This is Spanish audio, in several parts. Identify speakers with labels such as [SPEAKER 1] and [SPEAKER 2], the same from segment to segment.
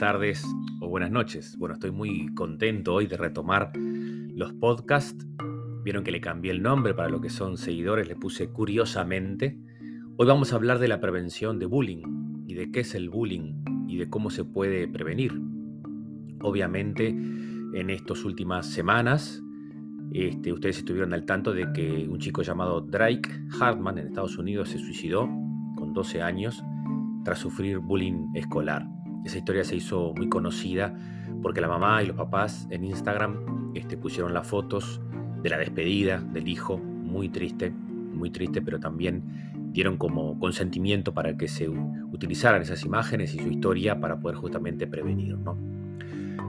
[SPEAKER 1] tardes o buenas noches. Bueno, estoy muy contento hoy de retomar los podcasts. Vieron que le cambié el nombre para lo que son seguidores, le puse curiosamente. Hoy vamos a hablar de la prevención de bullying y de qué es el bullying y de cómo se puede prevenir. Obviamente, en estas últimas semanas, este, ustedes estuvieron al tanto de que un chico llamado Drake Hartman en Estados Unidos se suicidó con 12 años tras sufrir bullying escolar. Esa historia se hizo muy conocida porque la mamá y los papás en Instagram este, pusieron las fotos de la despedida del hijo, muy triste, muy triste, pero también dieron como consentimiento para que se utilizaran esas imágenes y su historia para poder justamente prevenir. ¿no?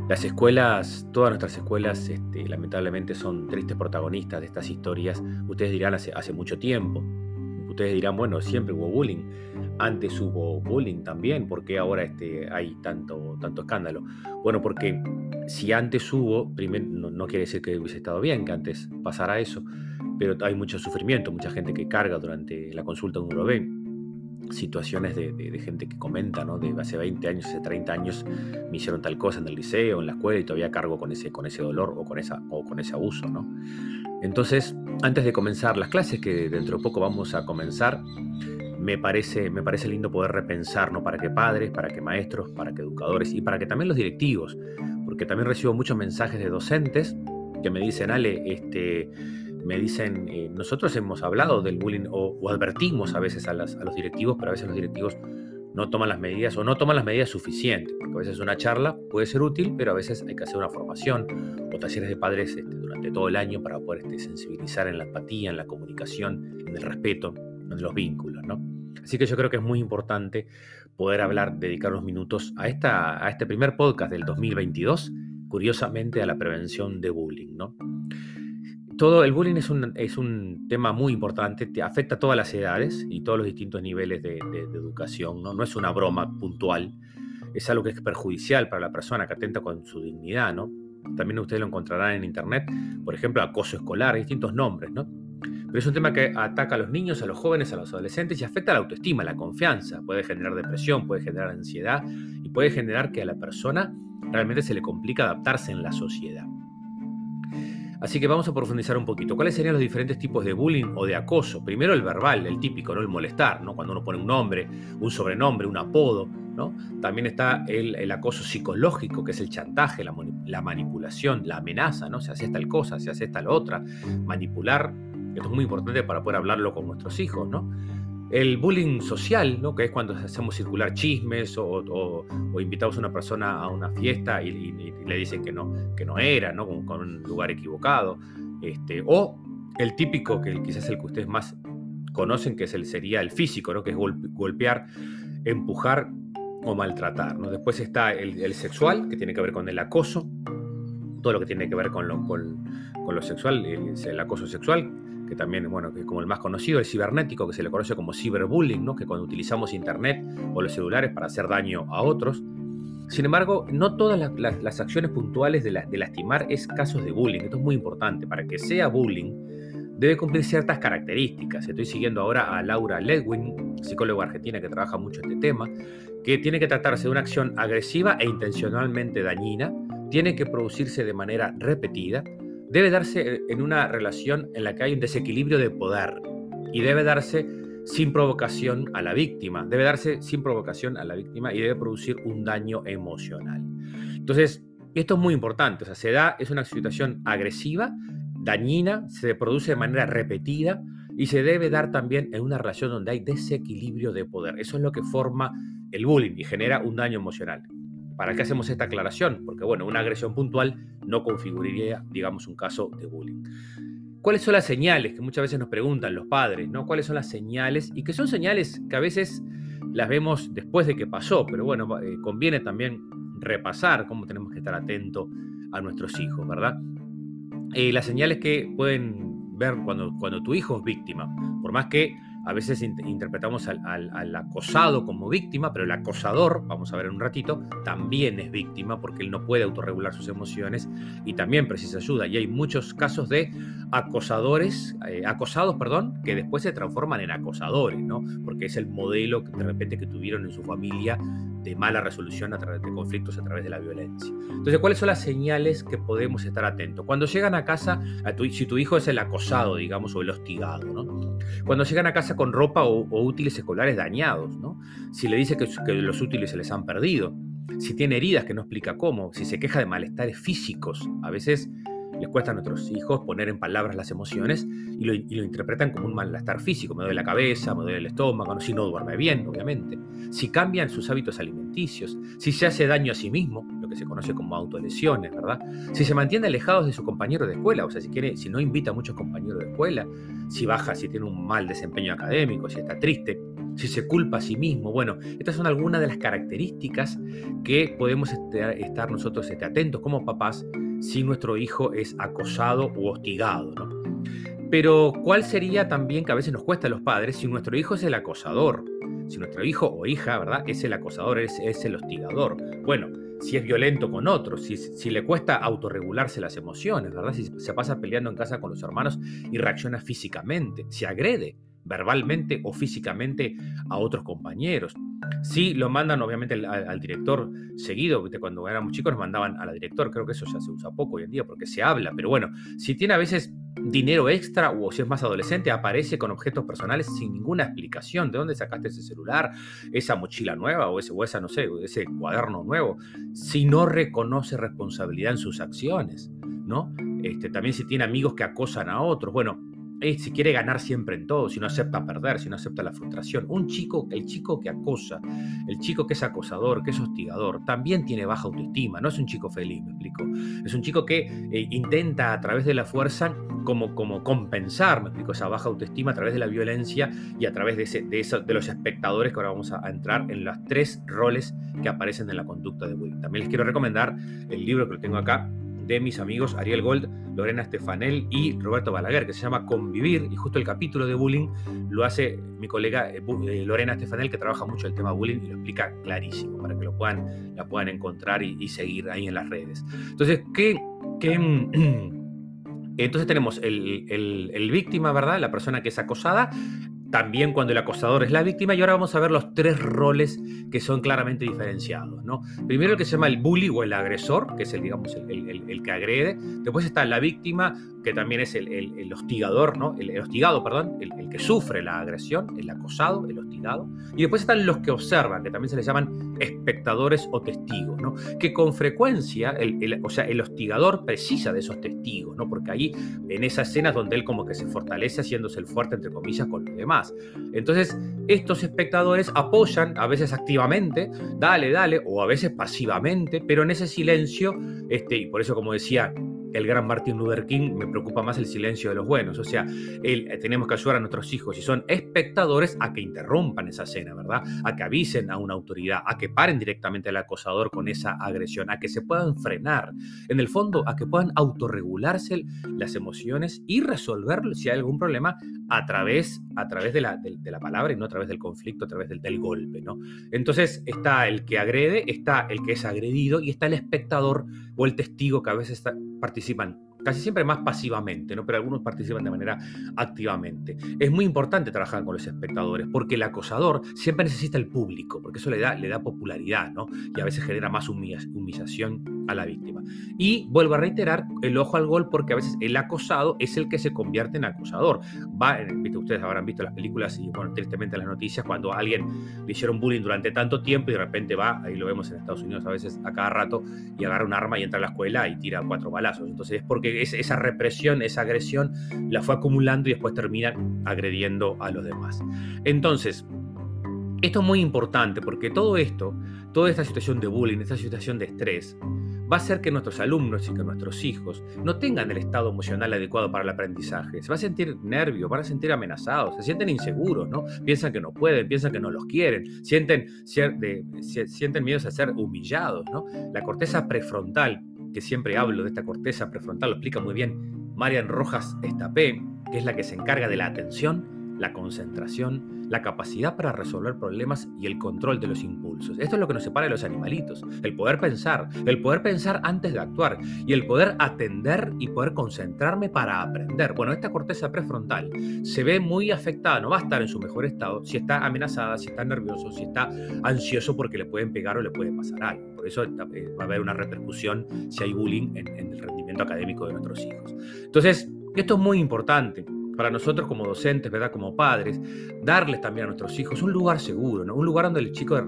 [SPEAKER 1] Las escuelas, todas nuestras escuelas, este, lamentablemente son tristes protagonistas de estas historias. Ustedes dirán hace, hace mucho tiempo. Ustedes dirán, bueno, siempre hubo bullying. Antes hubo bullying también, ¿por qué ahora este, hay tanto, tanto escándalo? Bueno, porque si antes hubo, primero, no, quiere decir que hubiese estado bien que antes pasara eso, pero hay mucho sufrimiento, mucha gente que carga durante la consulta de un lo ve situaciones de, gente que comenta, ¿no? De hace 20 años, hace 30 años me hicieron tal cosa en el liceo, en la escuela y todavía cargo con ese, con ese dolor o con, esa, o con ese abuso, ¿no? Entonces, antes de comenzar las clases, que dentro de poco vamos a comenzar, me parece, me parece lindo poder repensar, ¿no? Para que padres, para que maestros, para que educadores y para que también los directivos, porque también recibo muchos mensajes de docentes que me dicen, Ale, este, me dicen, eh, nosotros hemos hablado del bullying o, advertimos a veces a, los directivos, pero a veces los directivos no toman las medidas o no toman las medidas suficientes, porque a veces una charla puede ser útil, pero a veces hay que hacer una formación o talleres de padres este, durante todo el año para poder este, sensibilizar en la empatía, en la comunicación, en el respeto, en los vínculos, ¿no? Así que yo creo que es muy importante poder hablar, dedicar unos minutos a, esta, a este primer podcast del 2022, curiosamente a la prevención de bullying, ¿no? todo el bullying es un, es un tema muy importante, te afecta a todas las edades y todos los distintos niveles de, educación, ¿no? no es una broma puntual, es algo que es perjudicial para la persona, que atenta con su dignidad, ¿no? También ustedes lo encontrarán en internet, por ejemplo, acoso escolar, distintos nombres, ¿no? Pero es un tema que ataca a los niños, a los jóvenes, a los adolescentes y afecta a la autoestima, la confianza. Puede generar depresión, puede generar ansiedad y puede generar que a la persona realmente se le complica adaptarse en la sociedad. Así que vamos a profundizar un poquito. ¿Cuáles serían los diferentes tipos de bullying o de acoso? Primero el verbal, el típico, ¿no? El molestar, ¿no? Cuando uno pone un nombre, un sobrenombre, un apodo. También está el, acoso psicológico, que es el chantaje, la, manipulación, la amenaza, ¿no? Se hace tal cosa, se hace tal otra. Manipular, esto es muy importante para poder hablarlo con nuestros hijos, ¿no? El bullying social, ¿no? que es cuando hacemos circular chismes o, invitamos a una persona a una fiesta y, le dicen que no, que no era, ¿no? con, un lugar equivocado. Este, o el típico, que quizás el que ustedes más conocen, que es el, sería el físico, ¿no? que es golpear, empujar o maltratar. ¿no? Después está el, sexual, que tiene que ver con el acoso, todo lo que tiene que ver con lo, con, lo sexual, el acoso sexual, que también, bueno, que como el más conocido, el cibernético, que se le conoce como ciberbullying, ¿no? que cuando utilizamos Internet o los celulares para hacer daño a otros. Sin embargo, no todas las, acciones puntuales de, de, lastimar es casos de bullying. Esto es muy importante. Para que sea bullying, debe cumplir ciertas características. Estoy siguiendo ahora a Laura Ledwin, psicóloga argentina que trabaja mucho este tema, que tiene que tratarse de una acción agresiva e intencionalmente dañina, tiene que producirse de manera repetida, debe darse en una relación en la que hay un desequilibrio de poder y debe darse sin provocación a la víctima, debe darse sin provocación a la víctima y debe producir un daño emocional. Entonces, esto es muy importante, o sea, se da, es una situación agresiva, dañina, se produce de manera repetida y se debe dar también en una relación donde hay desequilibrio de poder. Eso es lo que forma el bullying y genera un daño emocional. ¿Para qué hacemos esta aclaración? Porque, bueno, una agresión puntual no configuraría, digamos, un caso de bullying. ¿Cuáles son las señales que muchas veces nos preguntan los padres? ¿no? ¿Cuáles son las señales? Y que son señales que a veces las vemos después de que pasó, pero bueno, eh, conviene también repasar cómo tenemos que estar atentos a nuestros hijos, ¿verdad? Eh, las señales que pueden ver cuando, cuando tu hijo es víctima, por más que a veces interpretamos al, acosado como víctima, pero el acosador, vamos a ver en un ratito, también es víctima porque él no puede autorregular sus emociones y también precisa ayuda. Y hay muchos casos de acosadores, eh, acosados, perdón, que después se transforman en acosadores, ¿no? Porque es el modelo que de repente que tuvieron en su familia de mala resolución a través de conflictos a través de la violencia. Entonces, ¿cuáles son las señales que podemos estar atentos? Cuando llegan a casa, si tu hijo es el acosado, digamos, o el hostigado. Cuando llegan a casa con ropa o, útiles escolares dañados. Si le dice que, que los útiles se les han perdido, si tiene heridas que no explica cómo, si se queja de malestares físicos, a veces les cuesta a nuestros hijos poner en palabras las emociones y lo, interpretan como un malestar físico. Me duele la cabeza, me duele el estómago, si no duerme bien, obviamente. Si cambian sus hábitos alimenticios, si se hace daño a sí mismo, lo que se conoce como autolesiones, ¿verdad? Si se mantiene alejados de su compañero de escuela, o sea, si, quiere, si no invita a muchos compañeros de escuela, si baja, si tiene un mal desempeño académico, si está triste, si se culpa a sí mismo. Bueno, estas son algunas de las características que podemos este, estar nosotros este, atentos como papás si nuestro hijo es acosado u hostigado. Pero ¿cuál sería también que a veces nos cuesta a los padres si nuestro hijo es el acosador? Si nuestro hijo o hija, ¿verdad? Es el acosador, es, es el hostigador. Bueno, si es violento con otros, si, si, le cuesta autorregularse las emociones, ¿verdad? Si se pasa peleando en casa con los hermanos y reacciona físicamente, si agrede verbalmente o físicamente a otros compañeros. Sí, lo mandan obviamente al, director seguido, cuando éramos chicos mandaban a la director, creo que eso ya se usa poco hoy en día porque se habla, pero bueno, si tiene a veces dinero extra o si es más adolescente, aparece con objetos personales sin ninguna explicación. ¿De dónde sacaste ese celular, esa mochila nueva o, ese, esa, no sé, ese cuaderno nuevo? Si no reconoce responsabilidad en sus acciones, ¿no? Este, también si tiene amigos que acosan a otros. Bueno, si quiere ganar siempre en todo, si no acepta perder, si no acepta la frustración. Un chico, el chico que acosa, el chico que es acosador, que es hostigador, también tiene baja autoestima, no es un chico feliz, me explico. Es un chico que eh, intenta a través de la fuerza como, como compensar, me explico, esa baja autoestima a través de la violencia y a través de, ese, de, eso, de los espectadores que ahora vamos a, entrar en los tres roles que aparecen en la conducta de bullying. También les quiero recomendar el libro que lo tengo acá, de mis amigos Ariel Gold, Lorena Estefanel y Roberto Balaguer, que se llama Convivir, y justo el capítulo de bullying lo hace mi colega eh, eh, Lorena Estefanel, que trabaja mucho el tema bullying y lo explica clarísimo, para que lo puedan, la puedan encontrar y, seguir ahí en las redes. Entonces, ¿qué, entonces tenemos el, el, víctima, ¿verdad? La persona que es acosada, también cuando el acosador es la víctima. Y ahora vamos a ver los tres roles que son claramente diferenciados. ¿no? Primero el que se llama el bully o el agresor, que es el, digamos, el, que agrede. Después está la víctima, que también es el, hostigador, ¿no? El, hostigado, perdón, el, que sufre la agresión, el acosado, el hostigado. Y después están los que observan, que también se les llaman espectadores o testigos, ¿no? Que con frecuencia, el, o sea, el hostigador precisa de esos testigos, ¿no? Porque ahí, en esas escenas donde él como que se fortalece haciéndose el fuerte, entre comillas, con los demás. Entonces, estos espectadores apoyan, a veces activamente, dale, dale, o a veces pasivamente, pero en ese silencio, este, y por eso, como decía, el gran Martin Luther King, me preocupa más el silencio de los buenos. O sea, eh, tenemos que ayudar a nuestros hijos, si son espectadores, a que interrumpan esa escena, ¿verdad? A que avisen a una autoridad, a que paren directamente al acosador con esa agresión, a que se puedan frenar. En el fondo, a que puedan autorregularse las emociones y resolver si hay algún problema a través, a través de, la, de, la palabra y no a través del conflicto, a través del, golpe, ¿no? Entonces está el que agrede, está el que es agredido y está el espectador o el testigo que a veces participan casi siempre más pasivamente, ¿no? pero algunos participan de manera activamente. Es muy importante trabajar con los espectadores porque el acosador siempre necesita el público, porque eso le da, le da popularidad ¿no? y a veces genera más humillación a la víctima. Y vuelvo a reiterar el ojo al gol porque a veces el acosado es el que se convierte en acosador. Va, ustedes habrán visto las películas y tristemente las noticias cuando alguien le hicieron bullying durante tanto tiempo y de repente va, ahí lo vemos en Estados Unidos a veces a cada rato, y agarra un arma y entra a la escuela y tira cuatro balazos. Entonces es porque esa represión, esa agresión, la fue acumulando y después termina agrediendo a los demás. Entonces, esto es muy importante porque todo esto, toda esta situación de bullying, esta situación de estrés, va a hacer que nuestros alumnos y que nuestros hijos no tengan el estado emocional adecuado para el aprendizaje. Se va a sentir nervios, van a sentir amenazados, se sienten inseguros, ¿no? Piensan que no pueden, piensan que no los quieren, sienten, sienten miedos a ser humillados, ¿no? La corteza prefrontal que siempre hablo de esta corteza prefrontal, lo explica muy bien Marian Rojas Estapé, que es la que se encarga de la atención, la concentración, la capacidad para resolver problemas y el control de los impulsos. Esto es lo que nos separa de los animalitos, el poder pensar, el poder pensar antes de actuar y el poder atender y poder concentrarme para aprender. Bueno, esta corteza prefrontal se ve muy afectada, no va a estar en su mejor estado si está amenazada, si está nervioso, si está ansioso porque le pueden pegar o le puede pasar algo. Por eso eh, va a haber una repercusión si hay bullying en, en el rendimiento académico de nuestros hijos. Entonces, esto es muy importante para nosotros como docentes, ¿verdad? Como padres, darles también a nuestros hijos un lugar seguro. Un lugar donde el chico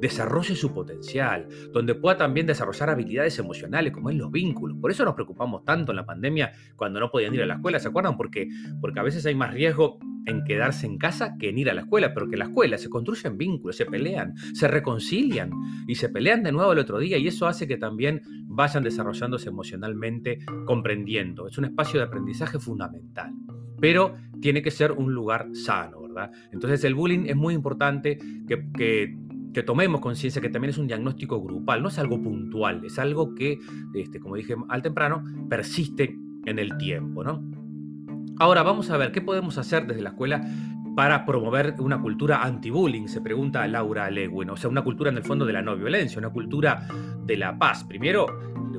[SPEAKER 1] desarrolle su potencial, donde pueda también desarrollar habilidades emocionales, como es los vínculos. Por eso nos preocupamos tanto en la pandemia cuando no podían ir a la escuela, ¿se acuerdan? Porque, porque a veces hay más riesgo en quedarse en casa que en ir a la escuela, pero que en la escuela se construyen vínculos, se pelean, se reconcilian y se pelean de nuevo el otro día y eso hace que también vayan desarrollándose emocionalmente, comprendiendo. Es un espacio de aprendizaje fundamental pero tiene que ser un lugar sano, ¿verdad? Entonces el bullying es muy importante que, tomemos conciencia que también es un diagnóstico grupal, no es algo puntual, es algo que, este, como dije al temprano, persiste en el tiempo, ¿no? Ahora vamos a ver qué podemos hacer desde la escuela para promover una cultura anti-bullying, se pregunta Laura Lewin, o sea, una cultura en el fondo de la no violencia, una cultura de la paz. Primero,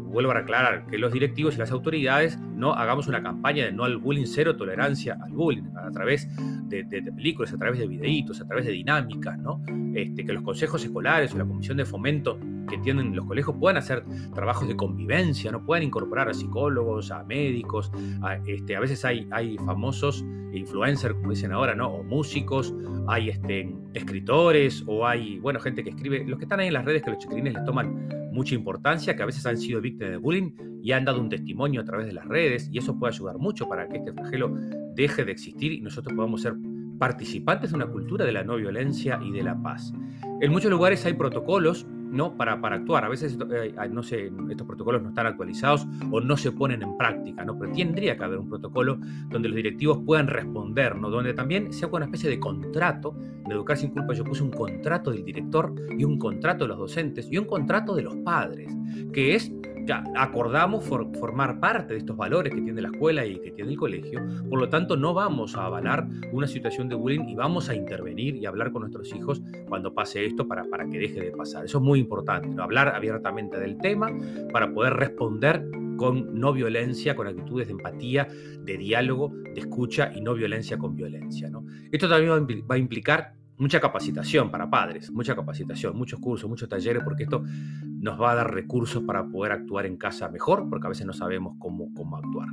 [SPEAKER 1] vuelvo a aclarar que los directivos y las autoridades no hagamos una campaña de no al bullying, cero tolerancia al bullying, a través de, películas, a través de videitos, a través de dinámicas, ¿no? Este, que los consejos escolares o la comisión de fomento que tienen los colegios puedan hacer trabajos de convivencia, no puedan incorporar a psicólogos, a médicos, a, este, a veces hay, hay famosos influencers, como dicen ahora, ¿no? O músicos, hay este, escritores, o hay, bueno, gente que escribe, los que están ahí en las redes que los chiquilines les toman mucha importancia, que a veces han sido víctimas de bullying y han dado un testimonio a través de las redes, y eso puede ayudar mucho para que este flagelo deje de existir y nosotros podamos ser participantes de una cultura de la no violencia y de la paz. En muchos lugares hay protocolos ¿no? Para, para actuar. A veces, eh, no sé, estos protocolos no están actualizados o no se ponen en práctica, ¿no? Pero tendría que haber un protocolo donde los directivos puedan responder, ¿no? Donde también sea una especie de contrato. de Educar sin culpa yo puse un contrato del director y un contrato de los docentes y un contrato de los padres, que es acordamos formar parte de estos valores que tiene la escuela y que tiene el colegio, por lo tanto no vamos a avalar una situación de bullying y vamos a intervenir y hablar con nuestros hijos cuando pase esto para, para que deje de pasar. Eso es muy importante, hablar abiertamente del tema para poder responder con no violencia, con actitudes de empatía, de diálogo, de escucha y no violencia con violencia. ¿no? Esto también va a implicar mucha capacitación para padres, mucha capacitación, muchos cursos, muchos talleres, porque esto nos va a dar recursos para poder actuar en casa mejor, porque a veces no sabemos cómo, cómo actuar.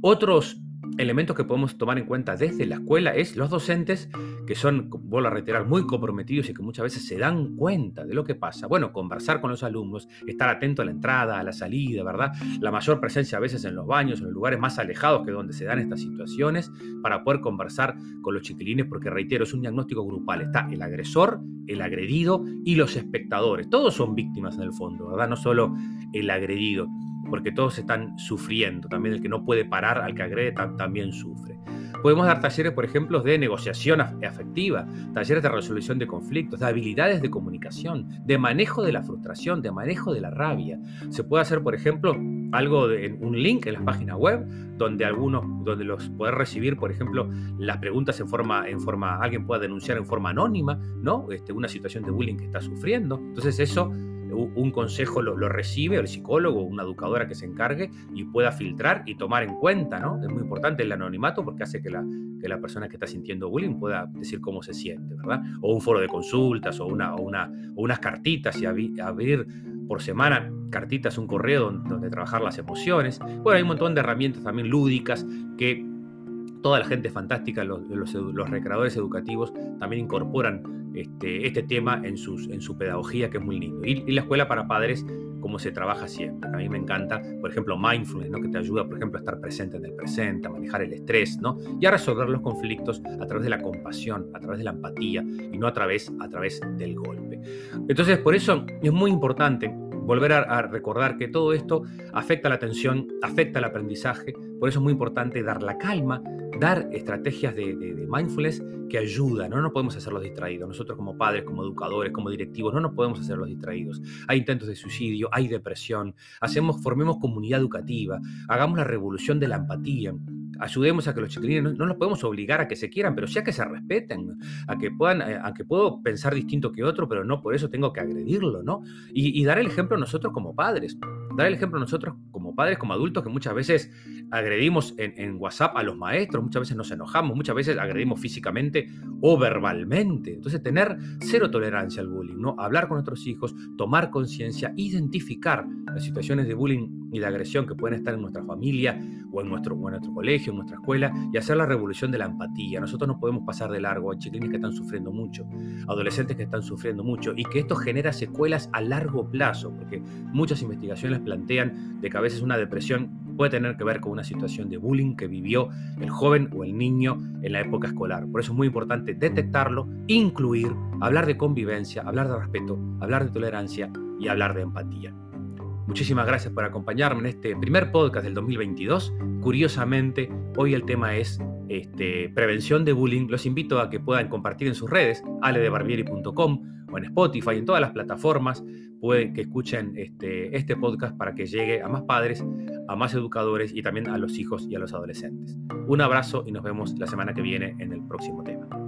[SPEAKER 1] Otros elementos que podemos tomar en cuenta desde la escuela es los docentes que son, vuelvo a reiterar, muy comprometidos y que muchas veces se dan cuenta de lo que pasa. Bueno, conversar con los alumnos, estar atento a la entrada, a la salida, ¿verdad? La mayor presencia a veces en los baños, en los lugares más alejados que donde se dan estas situaciones, para poder conversar con los chiquilines, porque reitero, es un diagnóstico grupal. Está el agresor, el agredido y los espectadores. Todos son víctimas en el fondo, ¿verdad? No solo el agredido porque todos están sufriendo. También el que no puede parar al que agrede también sufre. Podemos dar talleres, por ejemplo, de negociación afectiva, talleres de resolución de conflictos, de habilidades de comunicación, de manejo de la frustración, de manejo de la rabia. Se puede hacer, por ejemplo, algo de, un link en la página web donde algunos, donde los poder recibir, por ejemplo, las preguntas en forma, en forma, alguien pueda denunciar en forma anónima, ¿no? Este, una situación de bullying que está sufriendo. Entonces eso un consejo lo, recibe el psicólogo, una educadora que se encargue y pueda filtrar y tomar en cuenta, ¿no? Es muy importante el anonimato porque hace que la, que persona que está sintiendo bullying pueda decir cómo se siente, ¿verdad? O un foro de consultas o, una, o, una, unas cartitas y abrir por semana cartitas, un correo donde, trabajar las emociones. Bueno, hay un montón de herramientas también lúdicas que toda la gente fantástica, los, los, recreadores educativos también incorporan este, este, tema en, su pedagogía, que es muy lindo. Y, la escuela para padres, como se trabaja siempre. A mí me encanta, por ejemplo, mindfulness, ¿no? que te ayuda, por ejemplo, a estar presente en el presente, a manejar el estrés, ¿no? y a resolver los conflictos a través de la compasión, a través de la empatía, y no a través, a través del golpe. Entonces, por eso es muy importante volver a, recordar que todo esto afecta la atención, afecta el aprendizaje, por eso es muy importante dar la calma, dar estrategias de, mindfulness que ayudan, no nos podemos hacer los distraídos, nosotros como padres, como educadores, como directivos, no nos podemos hacer los distraídos. Hay intentos de suicidio, hay depresión, hacemos, formemos comunidad educativa, hagamos la revolución de la empatía, ayudemos a que los chiquilines no, los podemos obligar a que se quieran, pero sí a que se respeten, a que puedan, eh, a que puedo pensar distinto que otro, pero no por eso tengo que agredirlo, ¿no? Y, dar el ejemplo nosotros como padres, dar el ejemplo nosotros como padres, como adultos, que muchas veces agredimos en, WhatsApp a los maestros, muchas veces nos enojamos, muchas veces agredimos físicamente o verbalmente. Entonces, tener cero tolerancia al bullying, ¿no? Hablar con nuestros hijos, tomar conciencia, identificar las situaciones de bullying y de agresión que pueden estar en nuestra familia o en nuestro, o en nuestro colegio, en nuestra escuela, y hacer la revolución de la empatía. Nosotros no podemos pasar de largo. Hay chiquilines que están sufriendo mucho, adolescentes que están sufriendo mucho, y que esto genera secuelas a largo plazo, porque muchas investigaciones plantean de que a veces una depresión puede tener que ver con una situación de bullying que vivió el joven o el niño en la época escolar. Por eso es muy importante detectarlo, incluir, hablar de convivencia, hablar de respeto, hablar de tolerancia y hablar de empatía. Muchísimas gracias por acompañarme en este primer podcast del 2022. Curiosamente, hoy el tema es este, prevención de bullying. Los invito a que puedan compartir en sus redes, aledebarbieri.com o en Spotify, en todas las plataformas, pueden que escuchen este, este podcast para que llegue a más padres, a más educadores y también a los hijos y a los adolescentes. Un abrazo y nos vemos la semana que viene en el próximo tema.